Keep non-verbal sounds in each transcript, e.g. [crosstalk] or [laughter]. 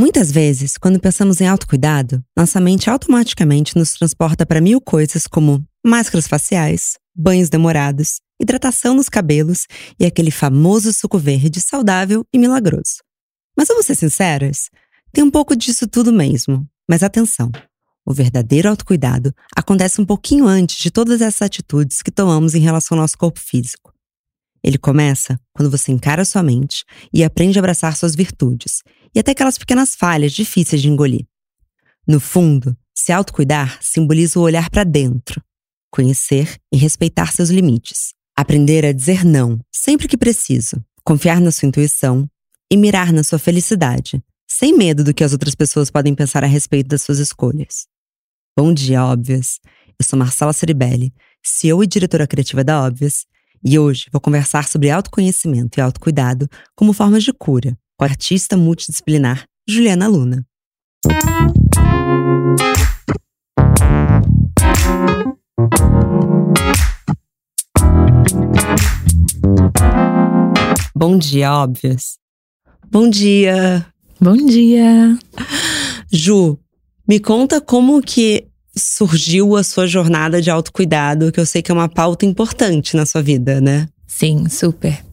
Muitas vezes, quando pensamos em autocuidado, nossa mente automaticamente nos transporta para mil coisas como máscaras faciais, banhos demorados, hidratação nos cabelos e aquele famoso suco verde saudável e milagroso. Mas vamos ser sinceras? Tem um pouco disso tudo mesmo. Mas atenção! O verdadeiro autocuidado acontece um pouquinho antes de todas essas atitudes que tomamos em relação ao nosso corpo físico. Ele começa quando você encara sua mente e aprende a abraçar suas virtudes e até aquelas pequenas falhas difíceis de engolir. No fundo, se autocuidar simboliza o olhar para dentro, conhecer e respeitar seus limites, aprender a dizer não sempre que preciso, confiar na sua intuição e mirar na sua felicidade, sem medo do que as outras pessoas podem pensar a respeito das suas escolhas. Bom dia, Óbvias! Eu sou Marcela Ceribelli, CEO e diretora criativa da Óbvias, e hoje vou conversar sobre autoconhecimento e autocuidado como formas de cura com a artista multidisciplinar Juliana Luna. Bom dia, óbvias. Bom dia. Bom dia. Ju, me conta como que surgiu a sua jornada de autocuidado, que eu sei que é uma pauta importante na sua vida, né? Sim, super.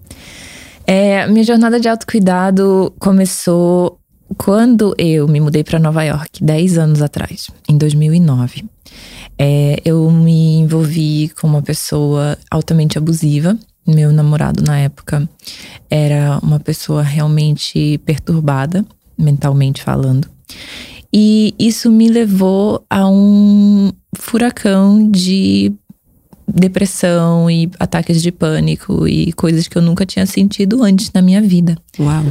É, minha jornada de autocuidado começou quando eu me mudei para Nova York, 10 anos atrás, em 2009. É, eu me envolvi com uma pessoa altamente abusiva. Meu namorado, na época, era uma pessoa realmente perturbada, mentalmente falando. E isso me levou a um furacão de depressão e ataques de pânico e coisas que eu nunca tinha sentido antes na minha vida. Uau.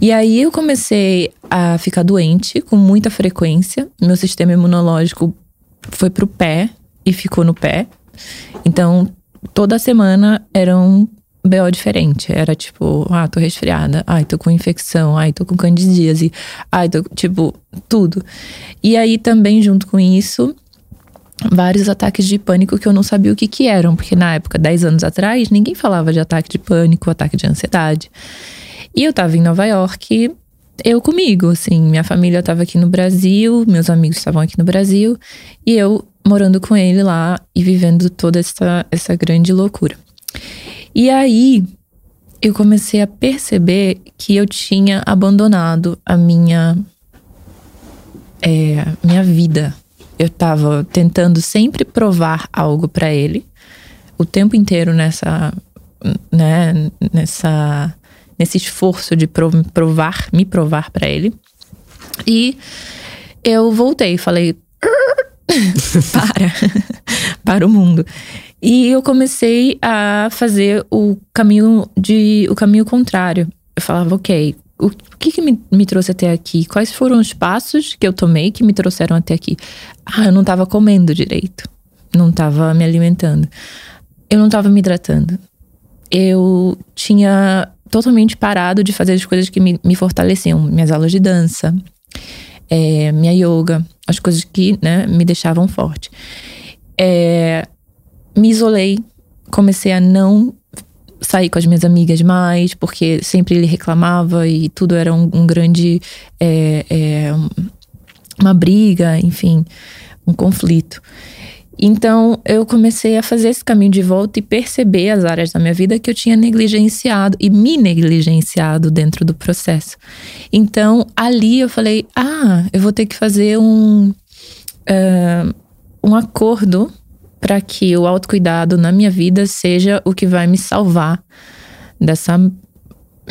E aí eu comecei a ficar doente com muita frequência. Meu sistema imunológico foi pro pé e ficou no pé. Então, toda semana era um BO diferente. Era tipo, ah, tô resfriada, ai, tô com infecção, ai, tô com candidíase, ai, tô, tipo, tudo. E aí também, junto com isso, vários ataques de pânico que eu não sabia o que que eram, porque na época, 10 anos atrás, ninguém falava de ataque de pânico, ataque de ansiedade. E eu tava em Nova York, eu comigo, assim, minha família tava aqui no Brasil, meus amigos estavam aqui no Brasil, e eu morando com ele lá e vivendo toda essa, essa grande loucura. E aí, eu comecei a perceber que eu tinha abandonado a minha é, minha vida, eu tava tentando sempre provar algo para ele o tempo inteiro nessa né, nessa nesse esforço de provar, me provar para ele. E eu voltei, falei [laughs] para [laughs] para o mundo. E eu comecei a fazer o caminho de o caminho contrário. Eu falava, OK, o que, que me, me, trouxe até aqui? Quais foram os passos que eu tomei que me trouxeram até aqui? Ah, eu não estava comendo direito. Não estava me alimentando. Eu não estava me hidratando. Eu tinha totalmente parado de fazer as coisas que me, me fortaleciam. Minhas aulas de dança, é, minha yoga, as coisas que né, me deixavam forte. É, me isolei, comecei a não sair com as minhas amigas mais, porque sempre ele reclamava e tudo era um, um grande. É, é, uma briga, enfim, um conflito. Então eu comecei a fazer esse caminho de volta e perceber as áreas da minha vida que eu tinha negligenciado e me negligenciado dentro do processo. Então ali eu falei: ah, eu vou ter que fazer um, uh, um acordo para que o autocuidado na minha vida seja o que vai me salvar dessa.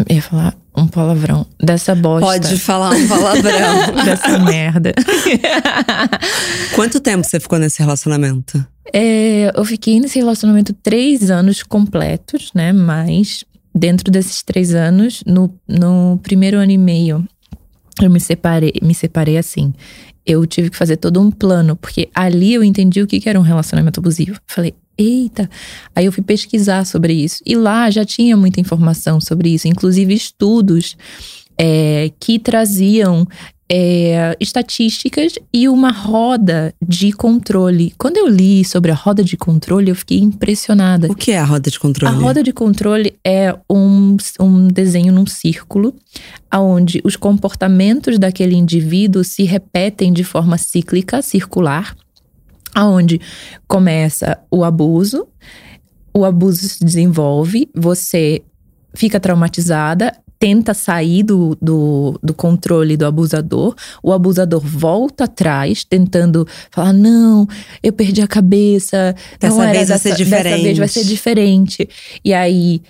Eu ia falar um palavrão. Dessa bosta. Pode falar um palavrão. [laughs] dessa merda. [laughs] Quanto tempo você ficou nesse relacionamento? É, eu fiquei nesse relacionamento três anos completos, né? Mas dentro desses três anos, no, no primeiro ano e meio, eu me separei, me separei assim eu tive que fazer todo um plano, porque ali eu entendi o que era um relacionamento abusivo. Falei, eita. Aí eu fui pesquisar sobre isso. E lá já tinha muita informação sobre isso, inclusive estudos é, que traziam é, estatísticas e uma roda de controle. Quando eu li sobre a roda de controle, eu fiquei impressionada. O que é a roda de controle? A roda de controle é um, um desenho num círculo, onde os comportamentos daquele indivíduo se repetem de forma cíclica, circular, aonde começa o abuso, o abuso se desenvolve, você fica traumatizada, tenta sair do, do, do, controle do abusador, o abusador volta atrás, tentando falar: não, eu perdi a cabeça. Dessa vez vai ser diferente. Dessa vez vai ser diferente. E aí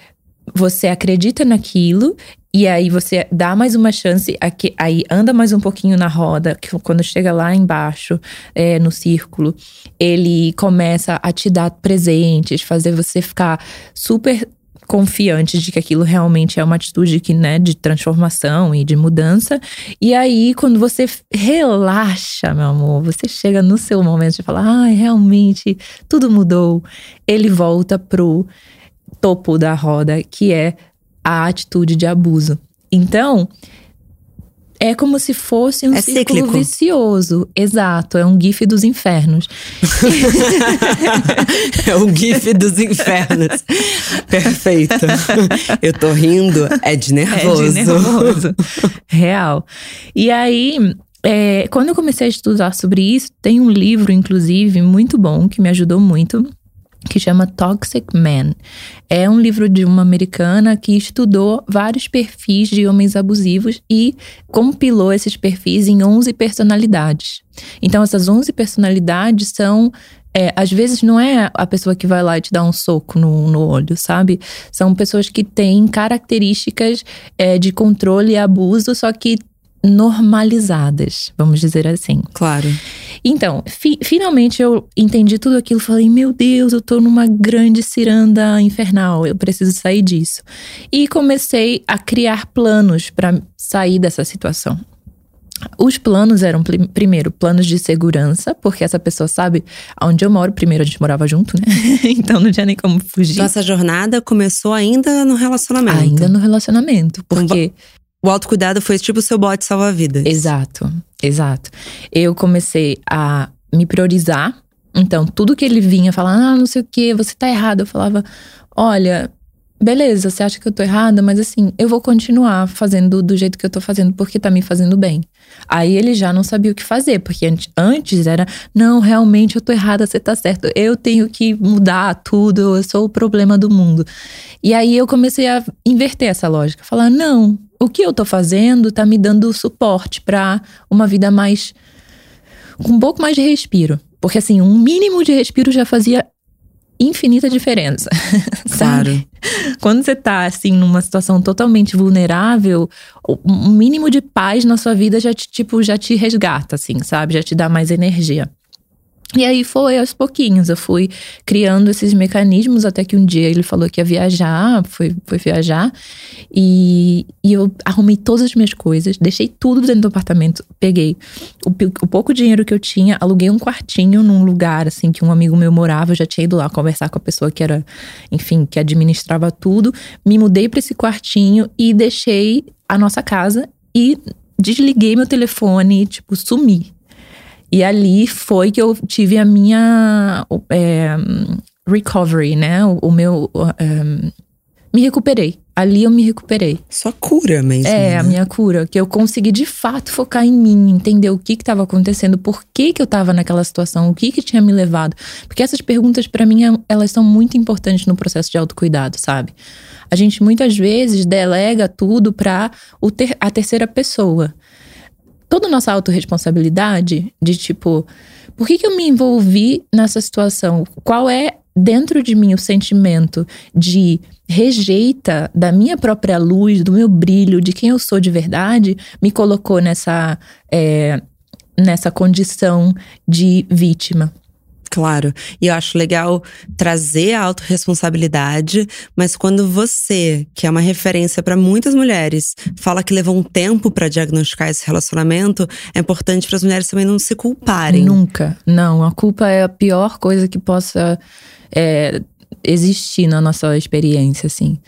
você acredita naquilo. E aí você dá mais uma chance, aqui, aí anda mais um pouquinho na roda, que quando chega lá embaixo, é, no círculo, ele começa a te dar presentes, fazer você ficar super confiantes de que aquilo realmente é uma atitude que, né, de transformação e de mudança. E aí, quando você relaxa, meu amor, você chega no seu momento de falar, ah, realmente tudo mudou. Ele volta pro topo da roda, que é a atitude de abuso. Então, é como se fosse um é círculo cíclico. vicioso. Exato, é um gif dos infernos. [laughs] é um gif dos infernos. Perfeito. Eu tô rindo, é de nervoso. É de nervoso. Real. E aí, é, quando eu comecei a estudar sobre isso, tem um livro, inclusive, muito bom, que me ajudou muito, que chama Toxic Man. É um livro de uma americana que estudou vários perfis de homens abusivos e compilou esses perfis em 11 personalidades. Então, essas 11 personalidades são é, às vezes não é a pessoa que vai lá e te dá um soco no, no olho, sabe? São pessoas que têm características é, de controle e abuso, só que normalizadas, vamos dizer assim. Claro. Então, fi finalmente eu entendi tudo aquilo. Falei, meu Deus, eu tô numa grande ciranda infernal, eu preciso sair disso. E comecei a criar planos para sair dessa situação. Os planos eram, primeiro, planos de segurança, porque essa pessoa sabe onde eu moro. Primeiro, a gente morava junto, né? [laughs] então não tinha nem como fugir. Nossa jornada começou ainda no relacionamento. Ainda no relacionamento, porque. O autocuidado foi tipo o seu bote salva-vidas. Exato, exato. Eu comecei a me priorizar. Então, tudo que ele vinha falar, ah, não sei o que, você tá errado. Eu falava, olha, beleza, você acha que eu tô errada, mas assim, eu vou continuar fazendo do jeito que eu tô fazendo porque tá me fazendo bem. Aí ele já não sabia o que fazer, porque antes era, não, realmente eu tô errada, você tá certo, eu tenho que mudar tudo, eu sou o problema do mundo. E aí eu comecei a inverter essa lógica, falar, não, o que eu tô fazendo tá me dando suporte para uma vida mais com um pouco mais de respiro. Porque assim, um mínimo de respiro já fazia infinita diferença. [laughs] Claro. Quando você tá assim numa situação totalmente vulnerável, um mínimo de paz na sua vida já te tipo já te resgata assim, sabe? Já te dá mais energia. E aí foi aos pouquinhos, eu fui criando esses mecanismos até que um dia ele falou que ia viajar, foi, foi viajar, e, e eu arrumei todas as minhas coisas, deixei tudo dentro do apartamento, peguei o, o pouco dinheiro que eu tinha, aluguei um quartinho num lugar assim que um amigo meu morava, eu já tinha ido lá conversar com a pessoa que era, enfim, que administrava tudo, me mudei para esse quartinho e deixei a nossa casa e desliguei meu telefone, tipo, sumi. E ali foi que eu tive a minha é, recovery, né? O, o meu. Um, me recuperei. Ali eu me recuperei. Sua cura mesmo. É, né? a minha cura. Que eu consegui de fato focar em mim, entender o que estava acontecendo, por que, que eu estava naquela situação, o que, que tinha me levado. Porque essas perguntas, para mim, elas são muito importantes no processo de autocuidado, sabe? A gente muitas vezes delega tudo para ter, a terceira pessoa toda a nossa autorresponsabilidade de tipo, por que, que eu me envolvi nessa situação? Qual é dentro de mim o sentimento de rejeita da minha própria luz, do meu brilho, de quem eu sou de verdade, me colocou nessa, é, nessa condição de vítima. Claro. E eu acho legal trazer a autorresponsabilidade, mas quando você, que é uma referência para muitas mulheres, fala que levou um tempo para diagnosticar esse relacionamento, é importante para as mulheres também não se culparem. Nunca. Não, a culpa é a pior coisa que possa é, existir na nossa experiência, assim.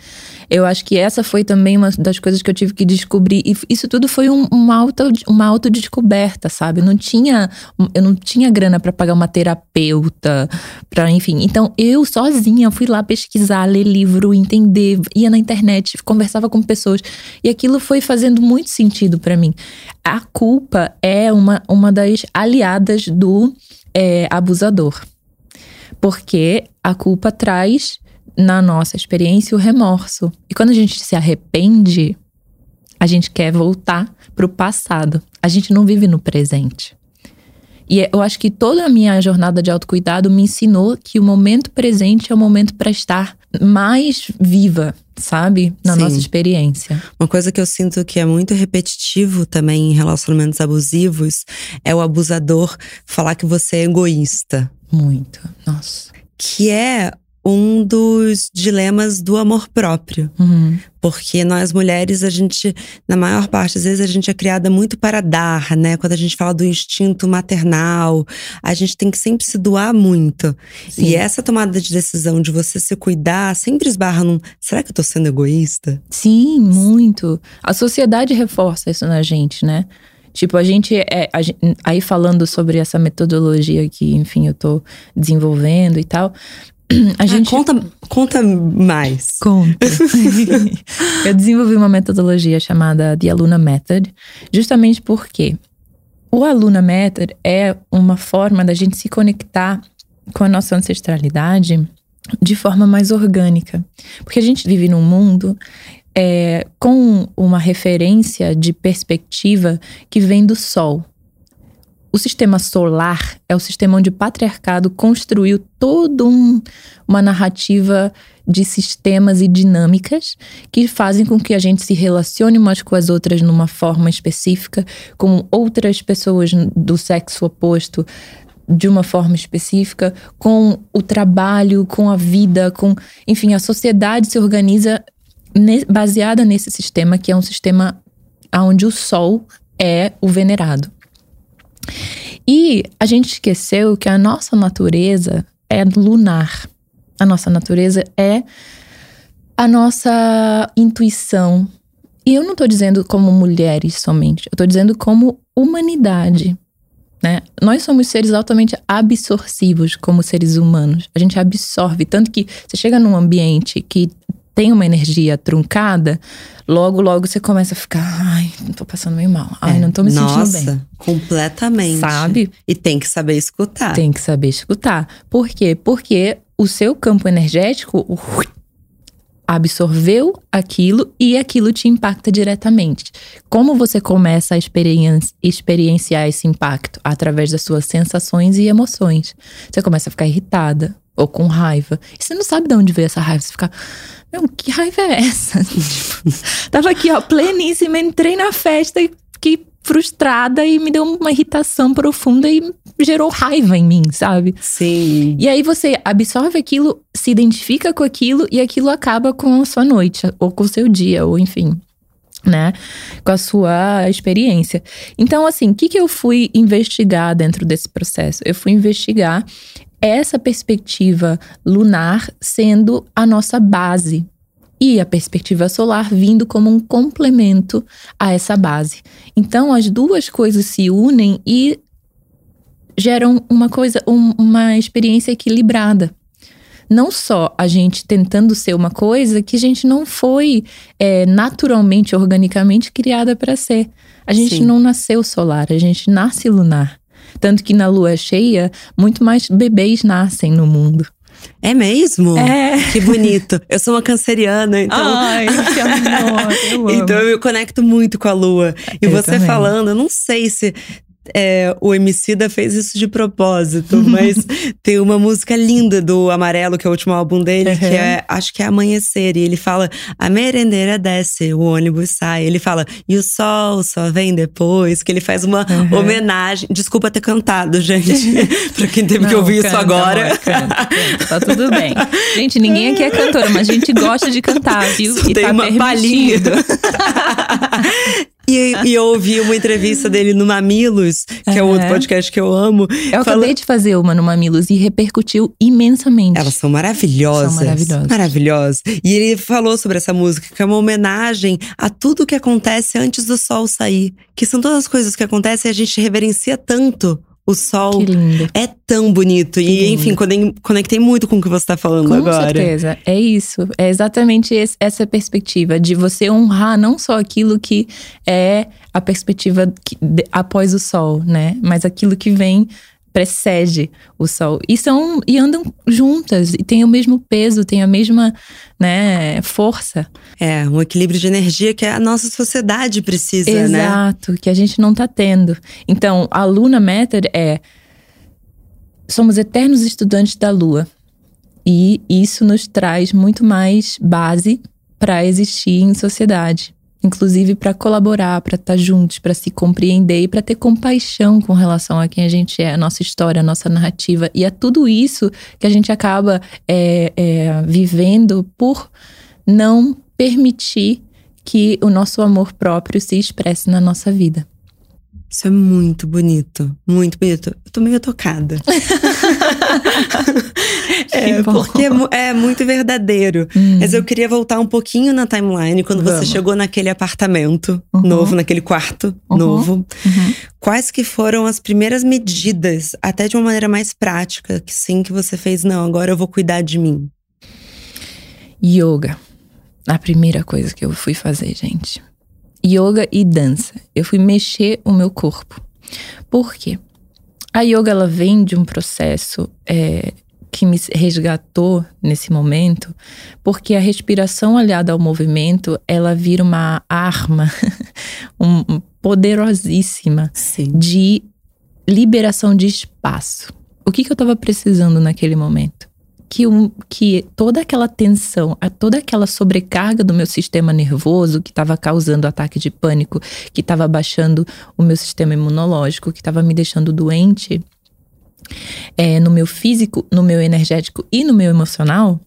Eu acho que essa foi também uma das coisas que eu tive que descobrir. E isso tudo foi um, uma, auto, uma autodescoberta, sabe? não tinha, eu não tinha grana para pagar uma terapeuta, para enfim. Então eu sozinha fui lá pesquisar, ler livro, entender, ia na internet, conversava com pessoas. E aquilo foi fazendo muito sentido para mim. A culpa é uma, uma das aliadas do é, abusador. Porque a culpa traz na nossa experiência o remorso. E quando a gente se arrepende, a gente quer voltar para o passado. A gente não vive no presente. E é, eu acho que toda a minha jornada de autocuidado me ensinou que o momento presente é o momento para estar mais viva, sabe? Na Sim. nossa experiência. Uma coisa que eu sinto que é muito repetitivo também em relacionamentos abusivos é o abusador falar que você é egoísta. Muito. Nossa. Que é um dos dilemas do amor próprio. Uhum. Porque nós mulheres, a gente, na maior parte das vezes, a gente é criada muito para dar, né? Quando a gente fala do instinto maternal, a gente tem que sempre se doar muito. Sim. E essa tomada de decisão de você se cuidar sempre esbarra num. Será que eu tô sendo egoísta? Sim, muito. A sociedade reforça isso na gente, né? Tipo, a gente é. A gente, aí falando sobre essa metodologia que, enfim, eu tô desenvolvendo e tal. [clears throat] A ah, gente. Ah, conta, conta mais. Conta. [laughs] eu desenvolvi uma metodologia chamada The Aluna Method, justamente porque o Aluna Method é uma forma da gente se conectar com a nossa ancestralidade de forma mais orgânica. Porque a gente vive num mundo é, com uma referência de perspectiva que vem do Sol. O sistema solar é o sistema onde o patriarcado construiu toda um, uma narrativa de sistemas e dinâmicas que fazem com que a gente se relacione umas com as outras numa forma específica, com outras pessoas do sexo oposto de uma forma específica, com o trabalho, com a vida, com. Enfim, a sociedade se organiza baseada nesse sistema, que é um sistema onde o sol é o venerado. E a gente esqueceu que a nossa natureza é lunar. A nossa natureza é a nossa intuição. E eu não estou dizendo como mulheres somente, eu estou dizendo como humanidade. Né? Nós somos seres altamente absorcivos como seres humanos. A gente absorve, tanto que você chega num ambiente que tem uma energia truncada, logo, logo você começa a ficar, ai, não tô passando meio mal. Ai, é, não tô me nossa, sentindo bem. completamente. Sabe? E tem que saber escutar. Tem que saber escutar. Por quê? Porque o seu campo energético absorveu aquilo e aquilo te impacta diretamente. Como você começa a experienciar esse impacto? Através das suas sensações e emoções. Você começa a ficar irritada ou com raiva. E você não sabe de onde veio essa raiva. Você fica, meu, que raiva é essa? [laughs] tipo, tava aqui, ó, pleníssima, entrei na festa e fiquei frustrada e me deu uma irritação profunda e gerou raiva em mim, sabe? Sim. E aí você absorve aquilo, se identifica com aquilo e aquilo acaba com a sua noite, ou com o seu dia, ou enfim. Né? Com a sua experiência. Então, assim, o que, que eu fui investigar dentro desse processo? Eu fui investigar essa perspectiva lunar sendo a nossa base e a perspectiva solar vindo como um complemento a essa base. Então as duas coisas se unem e geram uma coisa, um, uma experiência equilibrada. Não só a gente tentando ser uma coisa que a gente não foi é, naturalmente, organicamente criada para ser. A gente Sim. não nasceu solar, a gente nasce lunar. Tanto que na lua cheia, muito mais bebês nascem no mundo. É mesmo? É. Que bonito. Eu sou uma canceriana, então. Ai, [laughs] que amor. Eu então eu me conecto muito com a lua. E eu você também. falando, eu não sei se é, o Emicida fez isso de propósito, [laughs] mas tem uma música linda do Amarelo, que é o último álbum dele, uhum. que é, acho que é Amanhecer. E ele fala: a merendeira desce, o ônibus sai. Ele fala: e o sol só vem depois. Que ele faz uma uhum. homenagem. Desculpa ter cantado, gente, [laughs] pra quem teve Não, que ouvir canta, isso agora. Amor, canta, canta, tá tudo bem. Gente, ninguém aqui é cantora, mas a gente gosta de cantar, viu? Só e tem tá uma palhinha. [laughs] E, e, eu ouvi uma entrevista dele no Mamilos, que é, é outro podcast que eu amo. Eu fala... acabei de fazer uma no Mamilos e repercutiu imensamente. Elas são maravilhosas. São maravilhosas. Maravilhosas. E ele falou sobre essa música, que é uma homenagem a tudo que acontece antes do sol sair. Que são todas as coisas que acontecem e a gente reverencia tanto o sol é tão bonito. E, enfim, conectei muito com o que você está falando com agora. Com certeza. É isso. É exatamente esse, essa perspectiva de você honrar não só aquilo que é a perspectiva que, de, após o sol, né? Mas aquilo que vem precede o sol. E são e andam juntas e têm o mesmo peso, têm a mesma, né, força. É, um equilíbrio de energia que a nossa sociedade precisa, Exato, né? Exato, que a gente não está tendo. Então, a Luna Method é somos eternos estudantes da lua. E isso nos traz muito mais base para existir em sociedade inclusive para colaborar, para estar tá juntos, para se compreender e para ter compaixão com relação a quem a gente é, a nossa história, a nossa narrativa. E é tudo isso que a gente acaba é, é, vivendo por não permitir que o nosso amor próprio se expresse na nossa vida. Isso é muito bonito, muito bonito. Eu tô meio tocada. [laughs] é, porque é, é, muito verdadeiro. Hum. Mas eu queria voltar um pouquinho na timeline, quando Vamos. você chegou naquele apartamento uhum. novo, naquele quarto uhum. novo. Uhum. Quais que foram as primeiras medidas, até de uma maneira mais prática, que sim, que você fez? Não, agora eu vou cuidar de mim. Yoga. A primeira coisa que eu fui fazer, gente yoga e dança. Eu fui mexer o meu corpo. Por quê? A yoga ela vem de um processo é, que me resgatou nesse momento, porque a respiração aliada ao movimento ela vira uma arma [laughs] um, poderosíssima Sim. de liberação de espaço. O que, que eu estava precisando naquele momento? Que, um, que toda aquela tensão, toda aquela sobrecarga do meu sistema nervoso que estava causando ataque de pânico, que estava baixando o meu sistema imunológico, que estava me deixando doente, é, no meu físico, no meu energético e no meu emocional,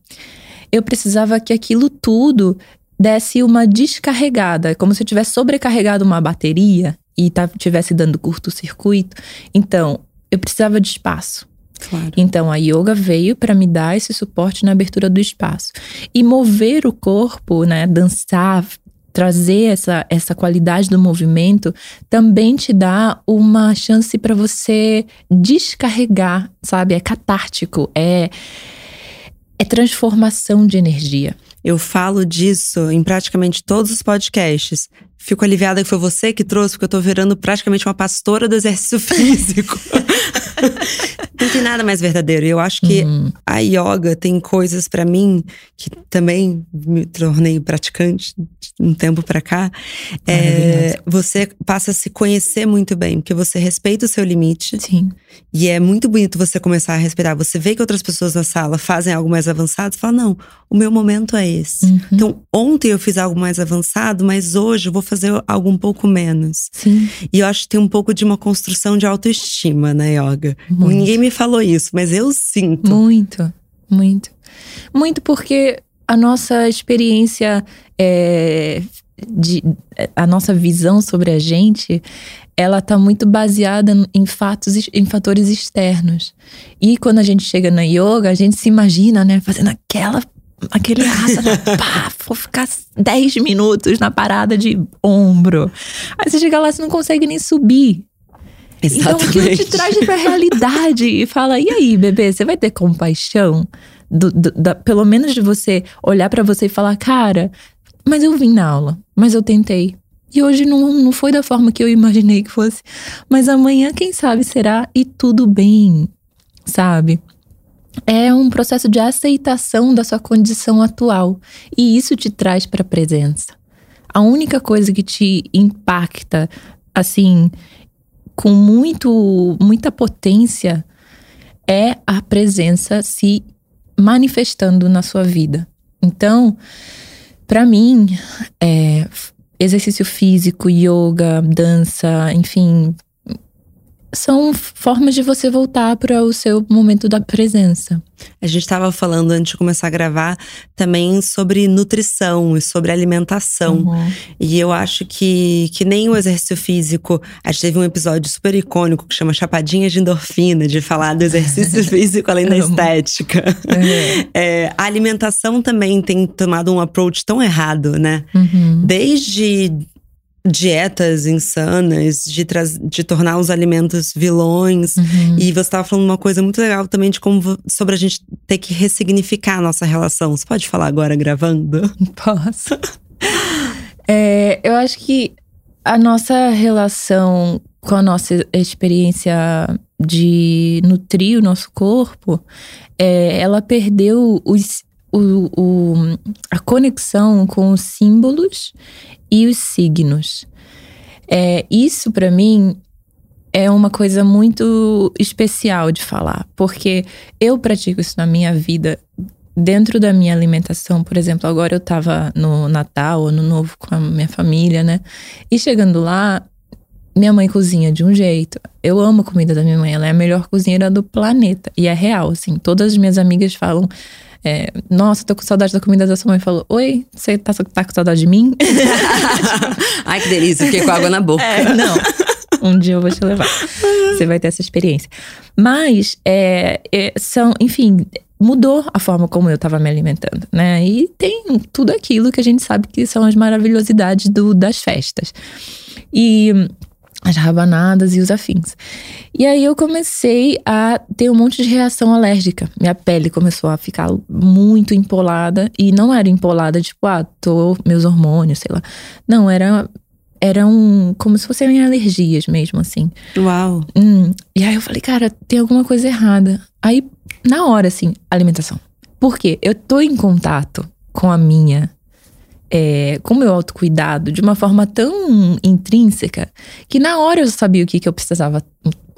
eu precisava que aquilo tudo desse uma descarregada, como se eu tivesse sobrecarregado uma bateria e estivesse dando curto-circuito. Então, eu precisava de espaço. Claro. Então a yoga veio para me dar esse suporte na abertura do espaço. E mover o corpo, né, dançar, trazer essa, essa qualidade do movimento também te dá uma chance para você descarregar, sabe? É catártico, é é transformação de energia. Eu falo disso em praticamente todos os podcasts. Fico aliviada que foi você que trouxe, porque eu tô virando praticamente uma pastora do exercício [laughs] físico. não tem nada mais verdadeiro. Eu acho que uhum. a yoga tem coisas para mim que também me tornei praticante um tempo para cá. É, você passa a se conhecer muito bem, porque você respeita o seu limite. Sim. E é muito bonito você começar a respeitar. Você vê que outras pessoas na sala fazem algo mais avançado, você fala: não, o meu momento é esse. Uhum. Então, ontem eu fiz algo mais avançado, mas hoje eu vou fazer algo um pouco menos. Sim. E eu acho que tem um pouco de uma construção de autoestima na yoga. Muito. Ninguém me falou isso, mas eu sinto. Muito, muito. Muito porque a nossa experiência é, de, a nossa visão sobre a gente, ela está muito baseada em fatos, em fatores externos. E quando a gente chega na yoga, a gente se imagina, né, fazendo aquela aquele asana, [laughs] pá, vou ficar 10 minutos na parada de ombro. Aí você chega lá, você não consegue nem subir. Exatamente. Então aquilo te traz pra realidade e fala: e aí, bebê, você vai ter compaixão? Do, do, da, pelo menos de você olhar para você e falar: cara, mas eu vim na aula, mas eu tentei. E hoje não, não foi da forma que eu imaginei que fosse. Mas amanhã, quem sabe, será e tudo bem, sabe? É um processo de aceitação da sua condição atual. E isso te traz para a presença. A única coisa que te impacta, assim, com muito, muita potência é a presença se manifestando na sua vida. Então, para mim, é, exercício físico, yoga, dança, enfim, são formas de você voltar para o seu momento da presença. A gente estava falando antes de começar a gravar também sobre nutrição e sobre alimentação. Uhum. E eu acho que, que nem o exercício físico. A gente teve um episódio super icônico que chama Chapadinha de Endorfina, de falar do exercício [laughs] físico além da estética. Uhum. É, a alimentação também tem tomado um approach tão errado, né? Uhum. Desde dietas insanas, de, de tornar os alimentos vilões. Uhum. E você estava falando uma coisa muito legal também de como sobre a gente ter que ressignificar a nossa relação. Você pode falar agora gravando? [laughs] Posso. é, eu acho que a nossa relação com a nossa experiência de nutrir o nosso corpo, é, ela perdeu os, o, o, a conexão com os símbolos e os signos. É, isso para mim é uma coisa muito especial de falar, porque eu pratico isso na minha vida dentro da minha alimentação, por exemplo, agora eu tava no Natal, Ano Novo com a minha família, né? E chegando lá, minha mãe cozinha de um jeito. Eu amo a comida da minha mãe, ela é a melhor cozinheira do planeta. E é real, assim. Todas as minhas amigas falam é, Nossa, tô com saudade da comida da sua mãe. Falou: Oi, você tá, tá com saudade de mim? [laughs] Ai, que delícia, fiquei com água na boca. É, não. Um dia eu vou te levar. Você vai ter essa experiência. Mas, é, é, são, enfim, mudou a forma como eu estava me alimentando, né? E tem tudo aquilo que a gente sabe que são as maravilhosidades do, das festas. E as rabanadas e os afins. E aí eu comecei a ter um monte de reação alérgica. Minha pele começou a ficar muito empolada e não era empolada tipo, ah, tô meus hormônios, sei lá. Não, era era um como se fossem alergias mesmo assim. Uau. Hum, e aí eu falei, cara, tem alguma coisa errada. Aí na hora assim, alimentação. Por quê? Eu tô em contato com a minha é, com meu autocuidado de uma forma tão intrínseca que na hora eu sabia o que, que eu precisava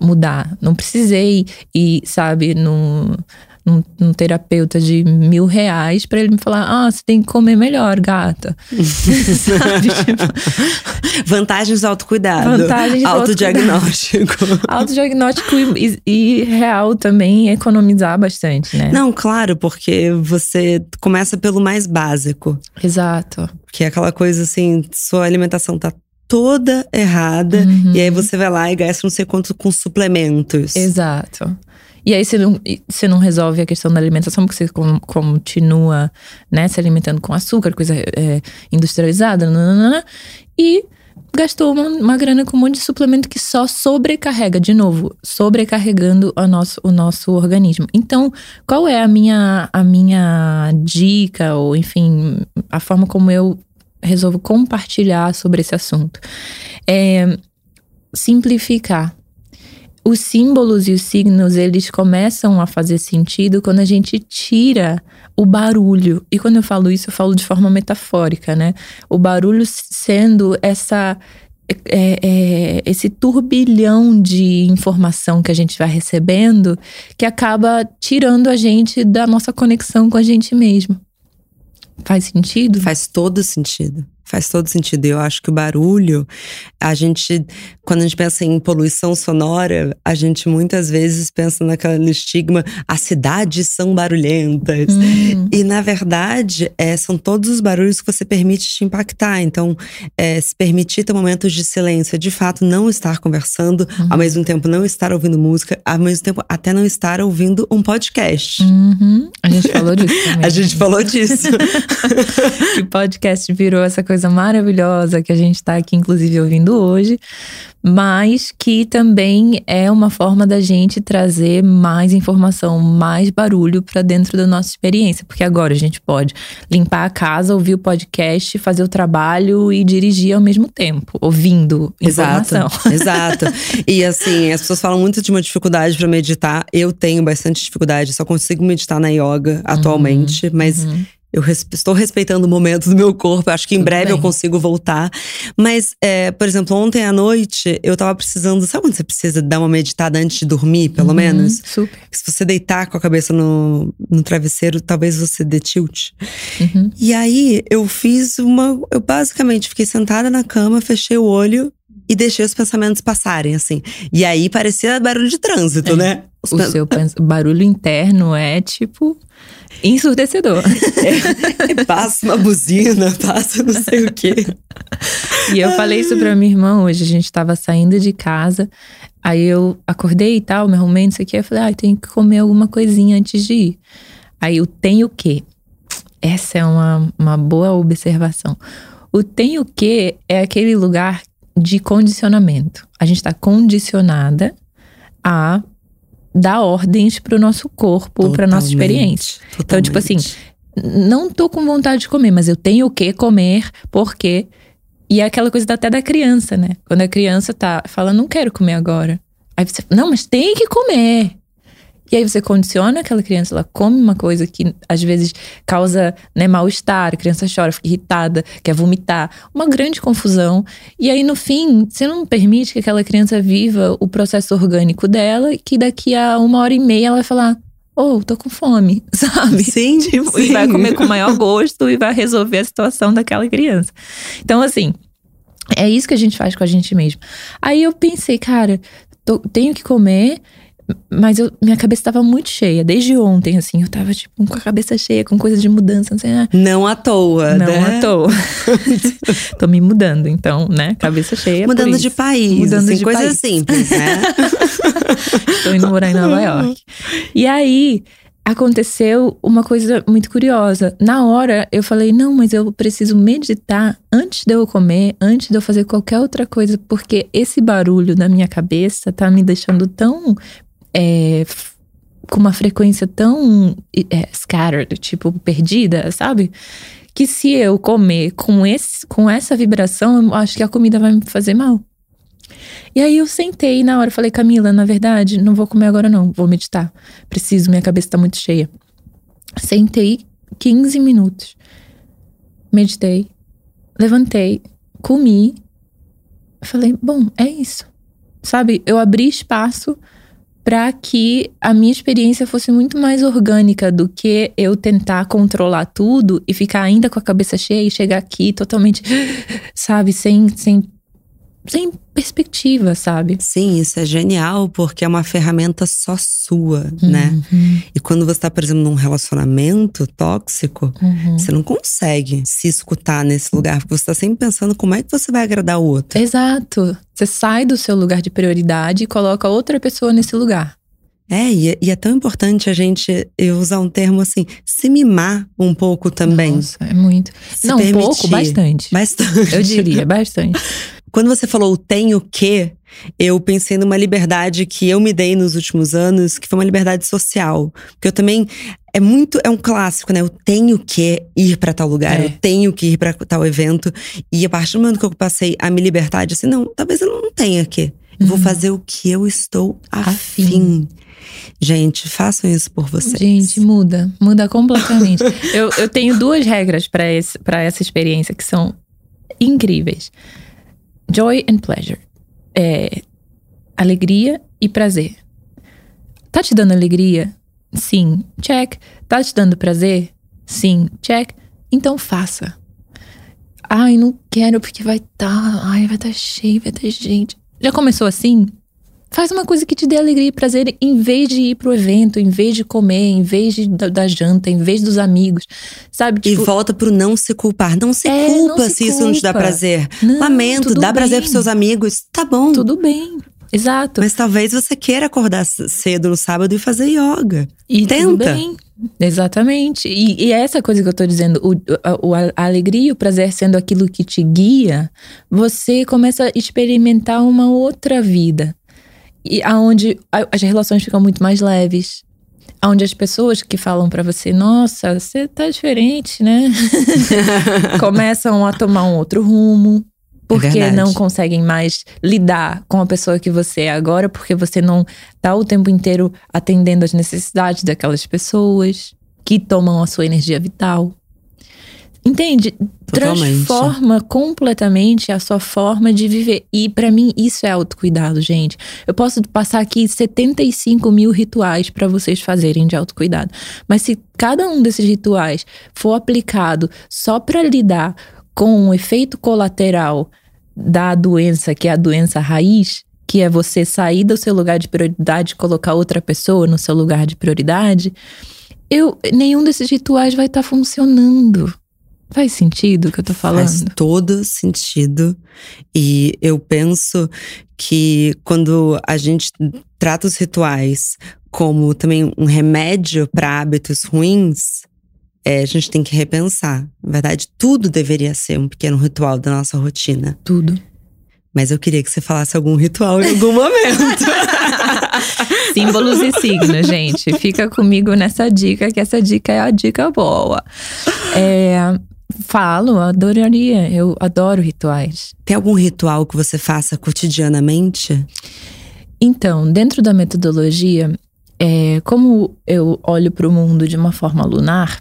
mudar. Não precisei ir, sabe, no num, num terapeuta de mil reais para ele me falar: ah, você tem que comer melhor, gata. [laughs] [laughs] Sabe? Tipo, Vantagens do autocuidado. Vantagens do autodiagnóstico. [laughs] autodiagnóstico e, e, real também economizar bastante, né? Não, claro, porque você começa pelo mais básico. Exato. Que é aquela coisa assim: sua alimentação tá toda errada. Uhum. E aí você vai lá e gasta não sei quanto com suplementos. Exato. E aí você não, você não resolve a questão da alimentação, porque você continua né, se alimentando com açúcar, coisa é, industrializada, e gastou uma, uma, grana com um monte de suplemento que só sobrecarrega, de novo, sobrecarregando a nosso, o nosso organismo. Então, qual é a minha, a minha dica, ou enfim, a forma como eu resolvo compartilhar sobre esse assunto? É simplificar os símbolos e os signos, eles começam a fazer sentido quando a gente tira o barulho. E quando eu falo isso, eu falo de forma metafórica, né? O barulho sendo essa é, é, esse turbilhão de informação que a gente vai recebendo que acaba tirando a gente da nossa conexão com a gente mesmo. Faz sentido? Faz todo sentido. Faz todo sentido. Eu acho que o barulho, a gente, quando a gente pensa em poluição sonora, a gente muitas vezes pensa naquele estigma: as cidades são barulhentas. Hum. E na verdade, é, são todos os barulhos que você permite te impactar. Então, é, se permitir ter momentos de silêncio, de fato, não estar conversando, uhum. ao mesmo tempo não estar ouvindo música, ao mesmo tempo até não estar ouvindo um podcast. Uhum. A gente falou disso [laughs] também. a gente falou disso. [laughs] que podcast virou essa coisa coisa maravilhosa que a gente está aqui, inclusive, ouvindo hoje, mas que também é uma forma da gente trazer mais informação, mais barulho para dentro da nossa experiência, porque agora a gente pode limpar a casa, ouvir o podcast, fazer o trabalho e dirigir ao mesmo tempo, ouvindo informação. Exato. [laughs] exato. E assim, as pessoas falam muito de uma dificuldade para meditar. Eu tenho bastante dificuldade, só consigo meditar na yoga atualmente, uhum, mas uhum. Eu res estou respeitando o momento do meu corpo. Acho que em Tudo breve bem. eu consigo voltar. Mas, é, por exemplo, ontem à noite eu tava precisando. Sabe quando você precisa dar uma meditada antes de dormir, pelo uhum, menos? Super. Se você deitar com a cabeça no, no travesseiro, talvez você dê tilt. Uhum. E aí eu fiz uma. Eu basicamente fiquei sentada na cama, fechei o olho e deixei os pensamentos passarem, assim. E aí parecia barulho de trânsito, É. né? O seu barulho interno é tipo ensurdecedor. passa uma buzina, passa não sei o quê. E eu falei isso pra minha irmã hoje. A gente tava saindo de casa. Aí eu acordei e tal, me arrumei, não sei o quê. Eu falei, ah, tenho que comer alguma coisinha antes de ir. Aí o tem o quê? Essa é uma, uma boa observação. O tem o quê é aquele lugar de condicionamento. A gente tá condicionada a dar ordens pro nosso corpo, pra nossa Totalmente, experiência. Então, tipo assim, totalmente. não tô com vontade de comer, mas eu tenho o que comer, porque. E é aquela coisa até da criança, né? Quando a criança tá fala, não quero comer agora. Aí você, não, mas tem que comer. E aí você condiciona aquela criança, ela come uma coisa que às vezes causa né, mal-estar, a criança chora, fica irritada, quer vomitar, uma grande confusão. E aí no fim, você não permite que aquela criança viva o processo orgânico dela, que daqui a uma hora e meia ela vai falar: Oh, tô com fome, [laughs] sabe? Sim, Tipo, sim. e vai comer com o maior gosto e vai resolver a situação daquela criança. Então, assim, é isso que a gente faz com a gente mesmo. Aí eu pensei, cara, tô- tenho que comer, mas eu- minha cabeça tava muito cheia. Desde ontem, assim, eu tava, tipo, com a cabeça cheia, com coisa de mudança. Não, sei, ah, Não à toa, não né? à toa. [laughs] Tô me mudando, então, né? Cabeça cheia. Mudando de país, Mudando assim, de coisa país. simples, né? [laughs] Estou indo morar em Nova York. E aí aconteceu uma coisa muito curiosa. Na hora eu falei: não, mas eu preciso meditar antes de eu comer, antes de eu fazer qualquer outra coisa, porque esse barulho na minha cabeça tá me deixando tão. É, com uma frequência tão é, scattered, tipo, perdida, sabe? Que se eu comer com, esse, com essa vibração, eu acho que a comida vai me fazer mal. E aí eu sentei na hora, falei, Camila, na verdade, não vou comer agora não, vou meditar. Preciso, minha cabeça tá muito cheia. Sentei 15 minutos. Meditei. Levantei, comi. Falei, bom, é isso. Sabe, eu abri espaço para que a minha experiência fosse muito mais orgânica do que eu tentar controlar tudo e ficar ainda com a cabeça cheia e chegar aqui totalmente, [gasps] sabe, sem sem sem perspectiva, sabe? Sim, isso é genial, porque é uma ferramenta só sua, né? Uhum, E quando você tá, por exemplo, num relacionamento tóxico, uhum. você não consegue se escutar nesse lugar, porque você tá sempre pensando como é que você vai agradar o outro. Exato. Você sai do seu lugar de prioridade e coloca outra pessoa nesse lugar. É, e, é- e é tão importante a gente eu usar um termo assim, se mimar um pouco também. Nossa, é muito. Se Não, permitir. pouco, bastante. Bastante. Eu diria, bastante. [laughs] Quando você falou o tenho que, eu pensei numa liberdade que eu me dei nos últimos anos, que foi uma liberdade social. Porque eu também. É muito. É um clássico, né? Eu tenho que ir pra tal lugar, É. eu tenho que ir pra tal evento. E a partir do momento que eu passei a me libertar, de assim, não, talvez eu não tenha que. Eu vou fazer o que eu estou afim. Afim. Gente, façam isso por vocês. Gente, muda. Muda completamente. eu, eu tenho duas regras pra essa experiência que são incríveis: joy and pleasure. É, alegria e prazer. Tá te dando alegria? Sim, check. Tá te dando prazer? Sim, check. Então faça. Ai, não quero porque vai tá. Ai, vai tá cheio, vai ter gente. Já começou assim? Faz uma coisa que te dê alegria e prazer em vez de ir pro evento, em vez de comer, em vez de, da, da janta, em vez dos amigos. Sabe? E Tipo, volta pro não se culpar. Não se É, culpa não se se isso não te dá culpa. prazer. Não, Lamento, dá prazer bem. pros seus amigos. Tá bom. tudo bem. Exato. Mas talvez você queira acordar cedo no sábado e fazer yoga. E tudo Tenta. bem. Exatamente. E, e é essa coisa que eu tô dizendo, o, o- a, a alegria e o prazer sendo aquilo que te guia, você começa a experimentar uma outra vida. E aonde as relações ficam muito mais leves. Onde as pessoas que falam pra você, nossa, você tá diferente, né? [laughs] Começam a tomar um outro rumo. Porque verdade. não conseguem mais lidar com a pessoa que você é agora, porque você não tá o tempo inteiro atendendo às necessidades daquelas pessoas que tomam a sua energia vital. Entende? Totalmente. Transforma completamente a sua forma de viver. E pra mim, isso é autocuidado, gente. Eu posso passar aqui 75 mil rituais pra vocês fazerem de autocuidado. Mas se cada um desses rituais for aplicado só pra lidar com um efeito colateral da doença, que é a doença raiz, que é você sair do seu lugar de prioridade e colocar outra pessoa no seu lugar de prioridade, eu, nenhum desses rituais vai estar tá funcionando. Faz sentido o que eu tô falando? Faz todo sentido. E eu penso que quando a gente trata os rituais como também um remédio para hábitos ruins, é, a gente tem que repensar. Na verdade, tudo deveria ser um pequeno ritual da nossa rotina. Tudo. Mas eu queria que você falasse algum ritual em algum momento. [laughs] Símbolos e signos, gente. Fica comigo nessa dica, que essa dica é a dica boa. É, falo, adoraria. Eu adoro rituais. Tem algum ritual que você faça cotidianamente? Então, dentro da metodologia, é, como eu olho para o mundo de uma forma lunar,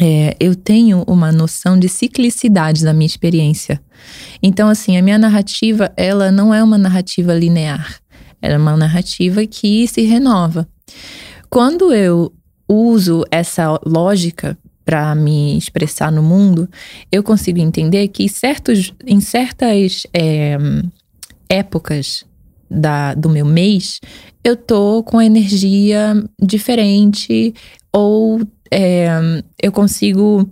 é, eu tenho uma noção de ciclicidade da minha experiência. Então, assim, a minha narrativa, ela não é uma narrativa linear. Ela é uma narrativa que se renova. Quando eu uso essa lógica para me expressar no mundo, eu consigo entender que certos, em certas é, épocas da, do meu mês, eu tô com energia diferente ou é, eu consigo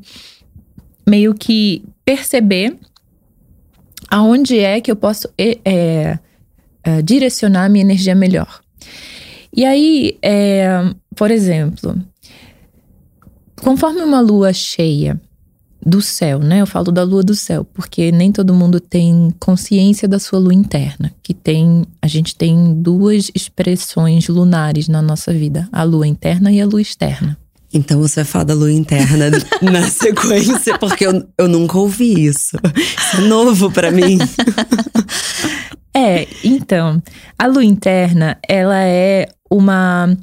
meio que perceber aonde é que eu posso é, é, direcionar minha energia melhor. E aí, é, por exemplo, conforme uma lua cheia do céu, né? Eu falo da lua do céu, porque nem todo mundo tem consciência da sua lua interna, que tem, a gente tem duas expressões lunares na nossa vida, a lua interna e a lua externa. Então você vai falar da lua interna [laughs] na sequência, porque eu, eu nunca ouvi isso. Isso é novo para mim. [laughs] É, então, a lua interna, ela é uma.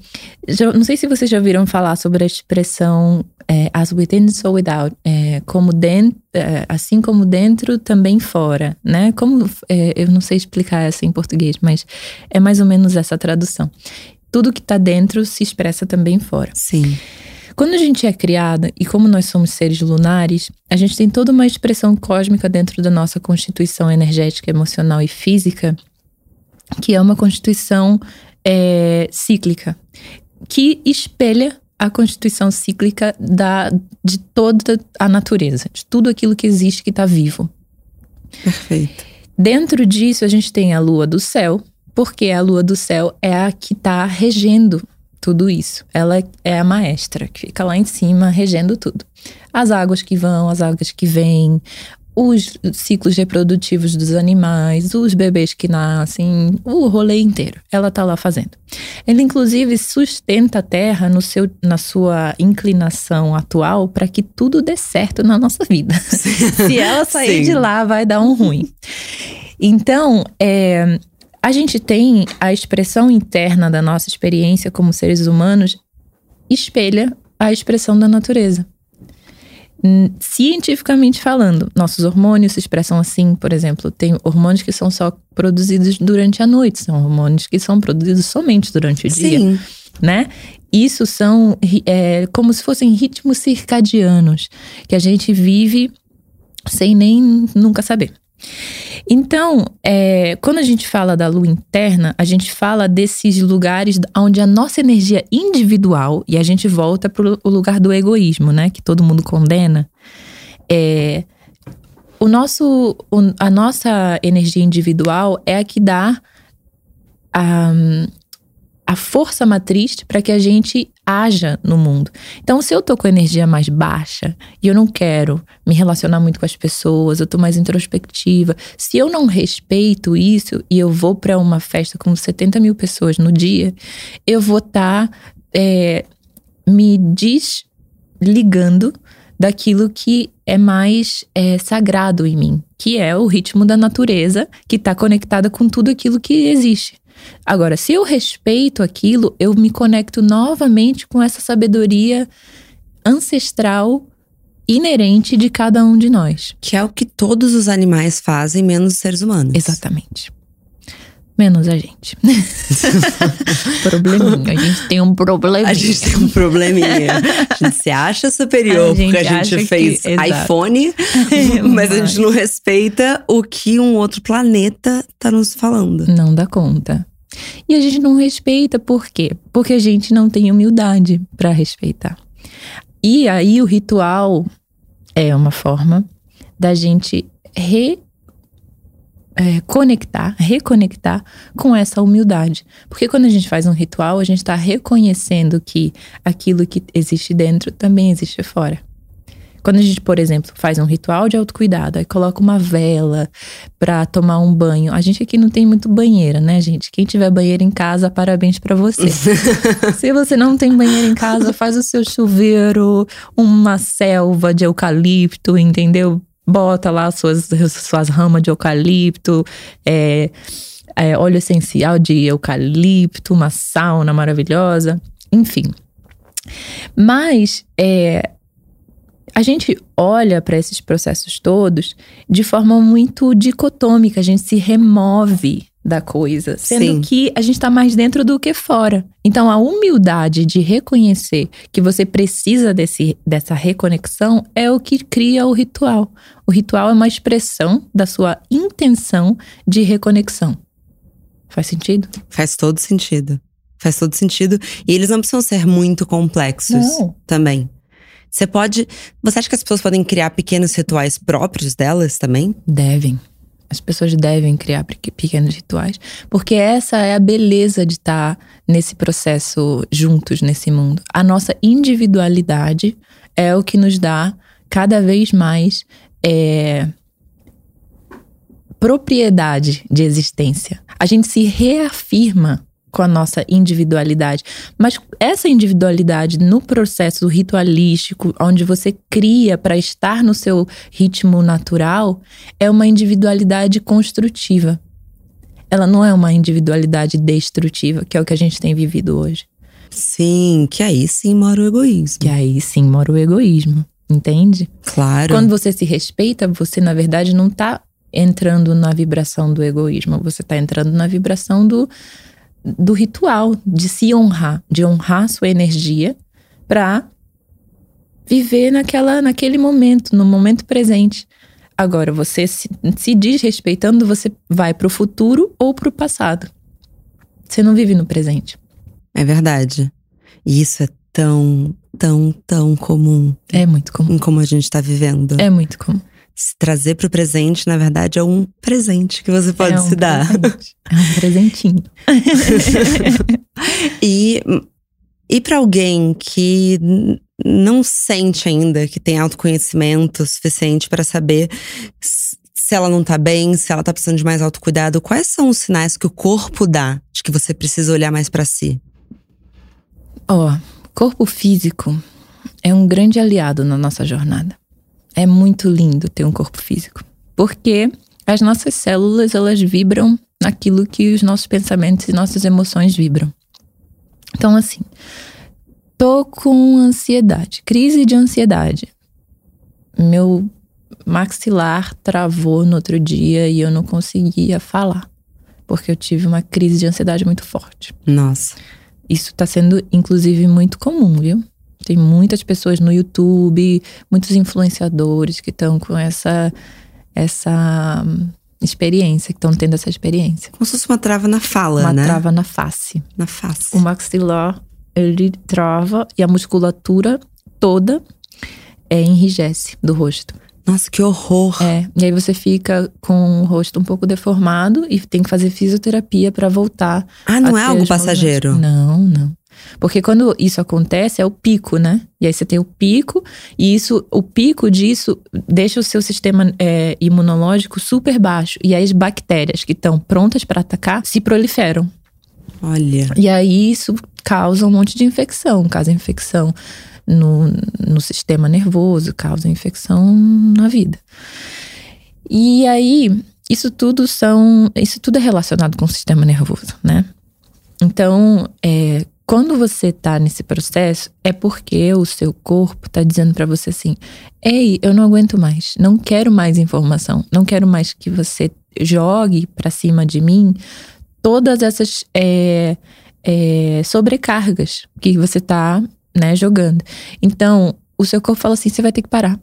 Já, não sei se vocês já ouviram falar sobre a expressão é, as within, so without. É, como dentro, é, assim como dentro, também fora, né? Como. É, eu não sei explicar essa em português, mas é mais ou menos essa tradução. Tudo que está dentro se expressa também fora. Sim. Quando a gente é criada, e como nós somos seres lunares, a gente tem toda uma expressão cósmica dentro da nossa constituição energética, emocional e física, que é uma constituição é, cíclica, que espelha a constituição cíclica da, de toda a natureza, de tudo aquilo que existe que está vivo. Perfeito. Dentro disso, a gente tem a lua do céu, porque a lua do céu é a que está regendo tudo isso. Ela é a maestra que fica lá em cima regendo tudo. As águas que vão, as águas que vêm, os ciclos reprodutivos dos animais, os bebês que nascem, o rolê inteiro. Ela tá lá fazendo. Ela inclusive sustenta a Terra no seu, na sua inclinação atual para que tudo dê certo na nossa vida. [laughs] Se ela sair Sim. de lá, vai dar um ruim. Então, é, a gente tem a expressão interna da nossa experiência como seres humanos espelha a expressão da natureza. Cientificamente falando, nossos hormônios se expressam assim, por exemplo, tem hormônios que são só produzidos durante a noite, são hormônios que são produzidos somente durante o dia, Sim. né? Isso são é, como se fossem ritmos circadianos que a gente vive sem nem nunca saber. Então, é, quando a gente fala da lua interna, a gente fala desses lugares onde a nossa energia individual, e a gente volta para o lugar do egoísmo, né? Que todo mundo condena. É, o nosso, o, a nossa energia individual é a que dá a, a força matriz para que a gente haja no mundo. Então, se eu tô com energia mais baixa e eu não quero me relacionar muito com as pessoas, eu tô mais introspectiva, se eu não respeito isso e eu vou para uma festa com 70 mil pessoas no dia, eu vou estar tá, é, me desligando daquilo que é mais é, sagrado em mim, que é o ritmo da natureza, que está conectada com tudo aquilo que existe. Agora, se eu respeito aquilo, eu me conecto novamente com essa sabedoria ancestral inerente de cada um de nós. Que é o que todos os animais fazem, menos os seres humanos. Exatamente. Menos a gente. [laughs] probleminha. A gente tem um probleminha. A gente tem um probleminha. [laughs] A gente se acha superior A porque a gente fez que- iPhone, [laughs] mas a gente não respeita o que um outro planeta tá nos falando. Não dá conta. E a gente não respeita por quê? Porque a gente não tem humildade pra respeitar. E aí o ritual é uma forma da gente re, é, conectar, reconectar com essa humildade. Porque quando a gente faz um ritual, a gente está reconhecendo que aquilo que existe dentro também existe fora. Quando a gente, por exemplo, faz um ritual de autocuidado, aí coloca uma vela pra tomar um banho. A gente aqui não tem muito banheira, né, gente? Quem tiver banheiro em casa, parabéns pra você. [laughs] Se você não tem banheiro em casa, faz o seu chuveiro, uma selva de eucalipto, entendeu? Bota lá suas, suas ramas de eucalipto, é, é, óleo essencial de eucalipto, uma sauna maravilhosa, enfim. Mas é, a gente olha para esses processos todos de forma muito dicotômica, a gente se remove da coisa, sendo Sim. que a gente está mais dentro do que fora. Então, a humildade de reconhecer que você precisa desse, dessa reconexão é o que cria o ritual. O ritual é uma expressão da sua intenção de reconexão. Faz sentido? Faz todo sentido. Faz todo sentido. E eles não precisam ser muito complexos Não. também. Você pode. Você acha que as pessoas podem criar pequenos rituais próprios delas também? Devem. As pessoas devem criar pe- pequenos rituais, porque essa é a beleza de estar nesse processo juntos nesse mundo. A nossa individualidade é o que nos dá cada vez mais é, propriedade de existência. A gente se reafirma com a nossa individualidade. Mas essa individualidade no processo ritualístico, onde você cria para estar no seu ritmo natural, é uma individualidade construtiva. Ela não é uma individualidade destrutiva, que é o que a gente tem vivido hoje. Sim, que aí sim mora o egoísmo. Que aí sim mora o egoísmo, entende? Claro. Quando você se respeita, você na verdade não tá entrando na vibração do egoísmo, você tá entrando na vibração do, do ritual, de se honrar, de honrar sua energia para viver naquela, naquele momento, no momento presente. Agora, você se, se desrespeitando, você vai pro futuro ou pro passado. Você não vive no presente. É verdade. E isso é tão, tão, tão comum É muito comum. em como a gente tá vivendo. É muito comum. Se trazer pro presente, na verdade, é um presente que você pode é um se dar. presente. [laughs] É um presentinho. [laughs] E, e para alguém que não sente ainda que tem autoconhecimento suficiente para saber se ela não tá bem, se ela tá precisando de mais autocuidado, quais são os sinais que o corpo dá de que você precisa olhar mais para si? Ó, corpo físico é um grande aliado na nossa jornada. É muito lindo ter um corpo físico, porque as nossas células elas vibram naquilo que os nossos pensamentos e nossas emoções vibram. Então assim, tô com ansiedade, crise de ansiedade. Meu maxilar travou no outro dia e eu não conseguia falar, porque eu tive uma crise de ansiedade muito forte. Nossa. Isso está sendo, inclusive, muito comum, viu? Tem muitas pessoas no YouTube, muitos influenciadores que estão com essa, essa hum, experiência, que estão tendo essa experiência. Como se fosse uma trava na fala, Uma né? trava na face. Na face. O maxilar, ele trava e a musculatura toda é, enrijece do rosto. Nossa, que horror. É, e aí você fica com o rosto um pouco deformado e tem que fazer fisioterapia para voltar ah, não é algo passageiro? Não, não. Porque quando isso acontece, é o pico, né? E aí você tem o pico, e isso, o pico disso deixa o seu sistema é, imunológico super baixo. E as bactérias que estão prontas para atacar se proliferam. Olha. E aí isso causa um monte de infecção, causa infecção no, no sistema nervoso, causa infecção na vida. E aí, isso tudo são. Isso tudo é relacionado com o sistema nervoso, né? Então, é, quando você tá nesse processo, é porque o seu corpo tá dizendo para você assim: Ei, eu não aguento mais, não quero mais informação, não quero mais que você jogue para cima de mim todas essas é, é, sobrecargas que você tá, né, jogando. Então, o seu corpo fala assim: você vai ter que parar.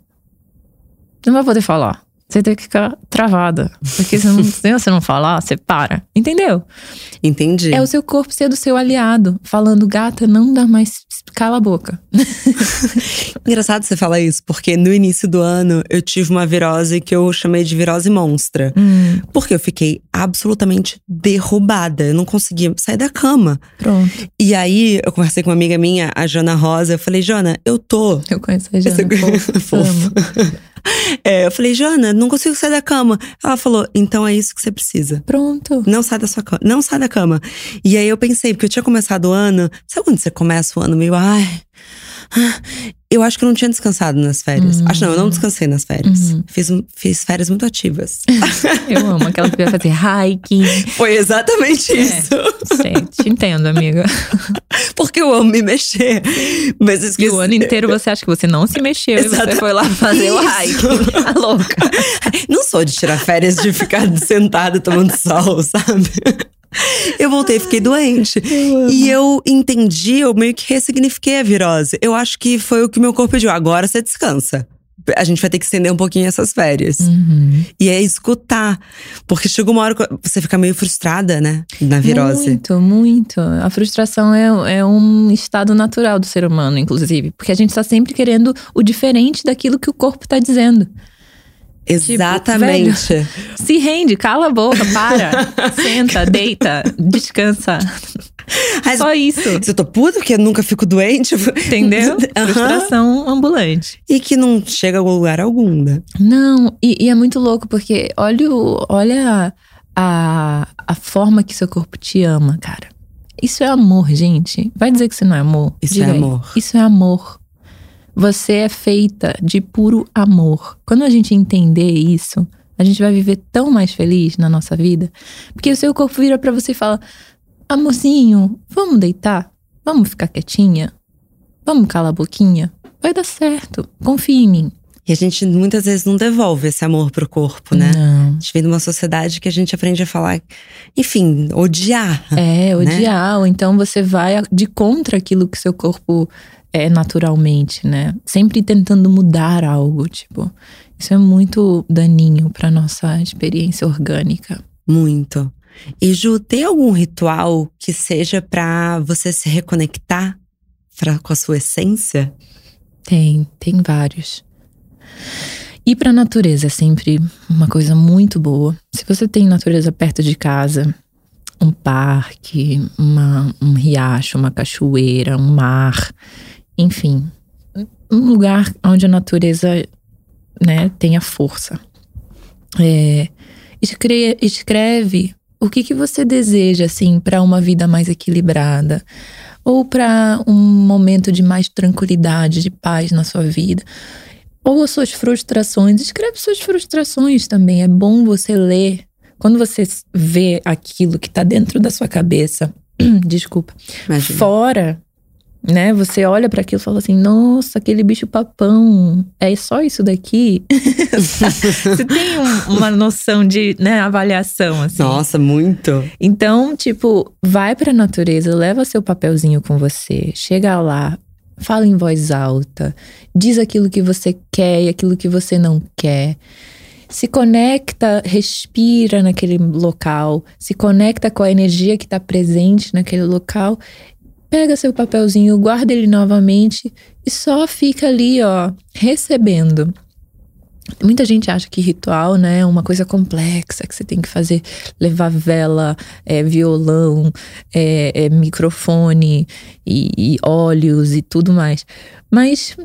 Não vai poder falar. Você tem que ficar travada. Porque se, não, [laughs] se você não falar, você para. Entendeu? Entendi. É o seu corpo ser do seu aliado, falando, gata, não dá mais. Cala a boca. [laughs] Engraçado você falar isso, porque no início do ano eu tive uma virose que eu chamei de virose monstra. Hum, Porque eu fiquei absolutamente derrubada. Eu não conseguia sair da cama. pronto. E aí eu conversei com uma amiga minha, a Jana Rosa. Eu falei, Jana, eu tô. Eu conheço a Jana. Essa- [laughs] fofa, amo. É, eu falei, Jana, não consigo sair da cama. Ela falou, então é isso que você precisa. Pronto. Não sai da sua cama. Não sai da cama. E aí eu pensei, porque eu tinha começado o ano. Sabe quando você começa o ano meio. Ai. Ah, Eu acho que eu não tinha descansado nas férias. Uhum. Acho não, eu não descansei nas férias. Uhum. Fiz, fiz férias muito ativas. [laughs] Eu amo aquela que vai fazer hiking. Foi exatamente É. isso. Sei, te entendo, amiga. [laughs] Porque eu amo me mexer. Mas eu E esqueci. o ano inteiro você acha que você não se mexeu e Exata- você foi lá fazer o Isso. hiking. A [laughs] louca. Não sou de tirar férias de ficar sentada tomando sol, sabe? Eu voltei fiquei doente. E eu entendi, eu meio que ressignifiquei a virose. Eu acho que foi o que meu corpo pediu. Agora você descansa. A gente vai ter que estender um pouquinho essas férias. Uhum. E é escutar. Porque chega uma hora que você fica meio frustrada, né? Na virose. Muito, muito. A frustração é, é um estado natural do ser humano, inclusive. Porque a gente tá sempre querendo o diferente daquilo que o corpo tá dizendo. Exatamente. [laughs] Se rende, cala a boca, para, [laughs] senta, deita, descansa. Mas Só isso. se eu tô puta porque eu nunca fico doente. Entendeu? [laughs] Aham. Frustração ambulante. E que não chega a lugar algum, né? Não, e, e é muito louco, porque olha, o- olha a, a forma que seu corpo te ama, cara. Isso é amor, gente. Vai dizer que isso não é amor? Isso Diga é aí. amor. Isso é amor. Você é feita de puro amor. Quando a gente entender isso, a gente vai viver tão mais feliz na nossa vida. Porque o seu corpo vira pra você e fala: Amorzinho, vamos deitar? Vamos ficar quietinha? Vamos calar a boquinha? Vai dar certo. Confia em mim. E a gente muitas vezes não devolve esse amor pro corpo, né? Não. A gente vem de uma sociedade que a gente aprende a falar, enfim, odiar. É, né? odiar. Ou então você vai de contra aquilo que seu corpo é naturalmente, né? Sempre tentando mudar algo, tipo. Isso é muito daninho pra nossa experiência orgânica. Muito. E Ju, tem algum ritual que seja pra você se reconectar pra, com a sua essência? Tem, tem vários. Ir pra natureza é sempre uma coisa muito boa. Se você tem natureza perto de casa, um parque, uma, um riacho, uma cachoeira, um mar, enfim, um lugar onde a natureza né, tenha força. É, escre- escreve o que, que você deseja assim para uma vida mais equilibrada ou para um momento de mais tranquilidade, de paz na sua vida. Ou as suas frustrações. Escreve suas frustrações também. É bom você ler. Quando você vê aquilo que tá dentro da sua cabeça, [clears throat] desculpa, Imagina. fora, né? Você olha para aquilo e fala assim: nossa, aquele bicho papão, é só isso daqui? [laughs] você tem um- uma noção de né, avaliação, assim. Nossa, muito. Então, tipo, vai pra natureza, leva seu papelzinho com você, chega lá, fala em voz alta, diz aquilo que você quer e aquilo que você não quer. Se conecta, respira naquele local, se conecta com a energia que está presente naquele local. Pega seu papelzinho, guarda ele novamente e só fica ali, ó, recebendo. Muita gente acha que ritual, né, é uma coisa complexa, que você tem que fazer, levar vela, é, violão, é, é, microfone e, e óleos e tudo mais. Mas,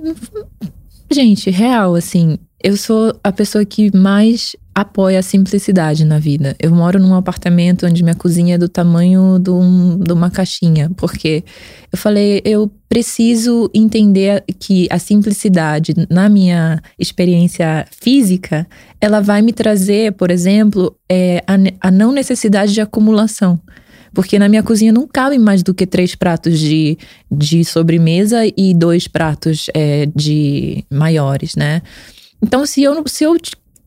gente, real, assim, eu sou a pessoa que mais apoia a simplicidade na vida. Eu moro num apartamento onde minha cozinha é do tamanho de, um- de uma caixinha, porque eu falei, eu preciso entender que a simplicidade na minha experiência física, ela vai me trazer, por exemplo, é, a, a não necessidade de acumulação. Porque na minha cozinha não cabem mais do que três pratos de, de sobremesa e dois pratos é, de maiores, né? Então, se eu, se eu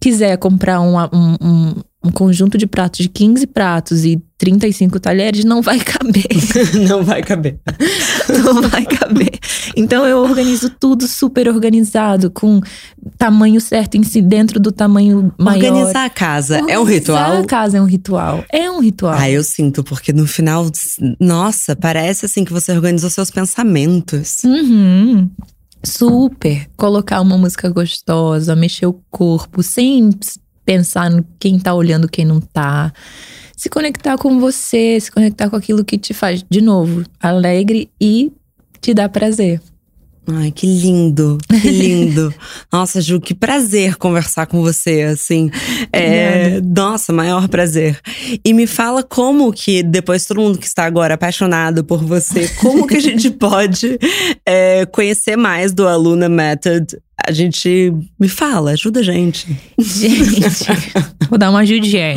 quiser comprar um, um, um, um conjunto de pratos de 15 pratos e 35 talheres não vai caber. [laughs] não vai caber. [laughs] não vai caber. Então eu organizo tudo super organizado, com tamanho certo em si, dentro do tamanho maior. Organizar a casa Organizar é um ritual? a casa é um ritual. É um ritual. Ah, eu sinto, porque no final, nossa, parece assim que você organizou seus pensamentos. Uhum. Super. Colocar uma música gostosa, mexer o corpo, sem pensar no quem tá olhando, quem não tá. Se conectar com você, se conectar com aquilo que te faz, de novo, alegre e te dá prazer. Ai, que lindo, que lindo. [laughs] nossa, Ju, que prazer conversar com você, assim. É, nossa, maior prazer. E me fala como que, depois todo mundo que está agora apaixonado por você, como que a gente [laughs] pode é, conhecer mais do Aluna Method a gente me fala, ajuda a gente. Gente, vou dar uma ajudinha.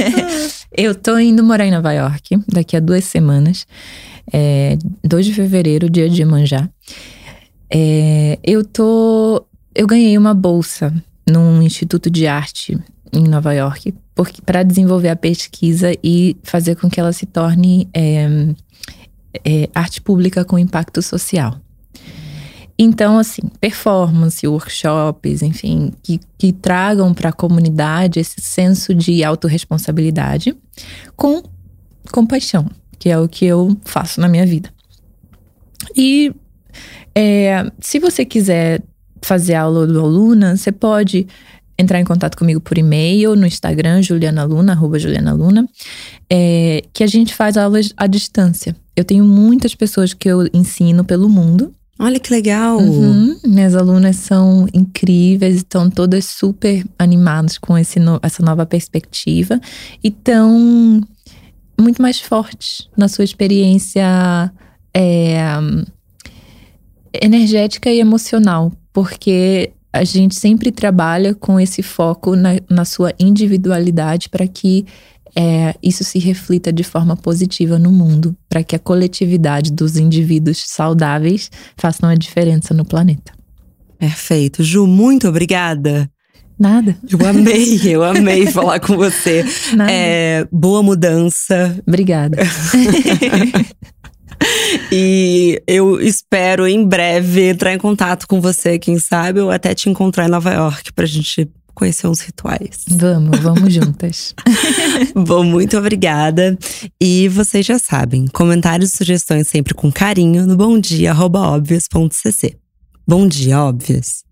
[laughs] eu tô indo morar em Nova York daqui a duas semanas. É, 2 de fevereiro, dia de Manjá. É, eu tô. Eu ganhei uma bolsa num instituto de arte em Nova York para desenvolver a pesquisa e fazer com que ela se torne é, é, arte pública com impacto social. Então, assim, performance, workshops, enfim, que, que tragam para a comunidade esse senso de autorresponsabilidade com compaixão, que é o que eu faço na minha vida. E é, se você quiser fazer aula do Aluna, você pode entrar em contato comigo por e-mail, no Instagram, julianaluna, arroba julianaluna, é, que a gente faz aulas à distância. Eu tenho muitas pessoas que eu ensino pelo mundo, Olha que legal! Uhum. Minhas alunas são incríveis, estão todas super animadas com esse no, essa nova perspectiva e estão muito mais fortes na sua experiência é, energética e emocional, porque a gente sempre trabalha com esse foco na, na sua individualidade para que é, isso se reflita de forma positiva no mundo, para que a coletividade dos indivíduos saudáveis façam a diferença no planeta. Perfeito. Ju, muito obrigada. Nada. Eu amei, [laughs] eu amei falar com você. Nada. É, boa mudança. Obrigada. [laughs] e eu espero em breve entrar em contato com você, quem sabe, ou até te encontrar em Nova York pra gente conhecer uns rituais. Vamos, vamos [laughs] juntas. Bom, muito obrigada. E vocês já sabem, comentários e sugestões sempre com carinho no bomdia.obvious.cc. Bom dia, óbvias!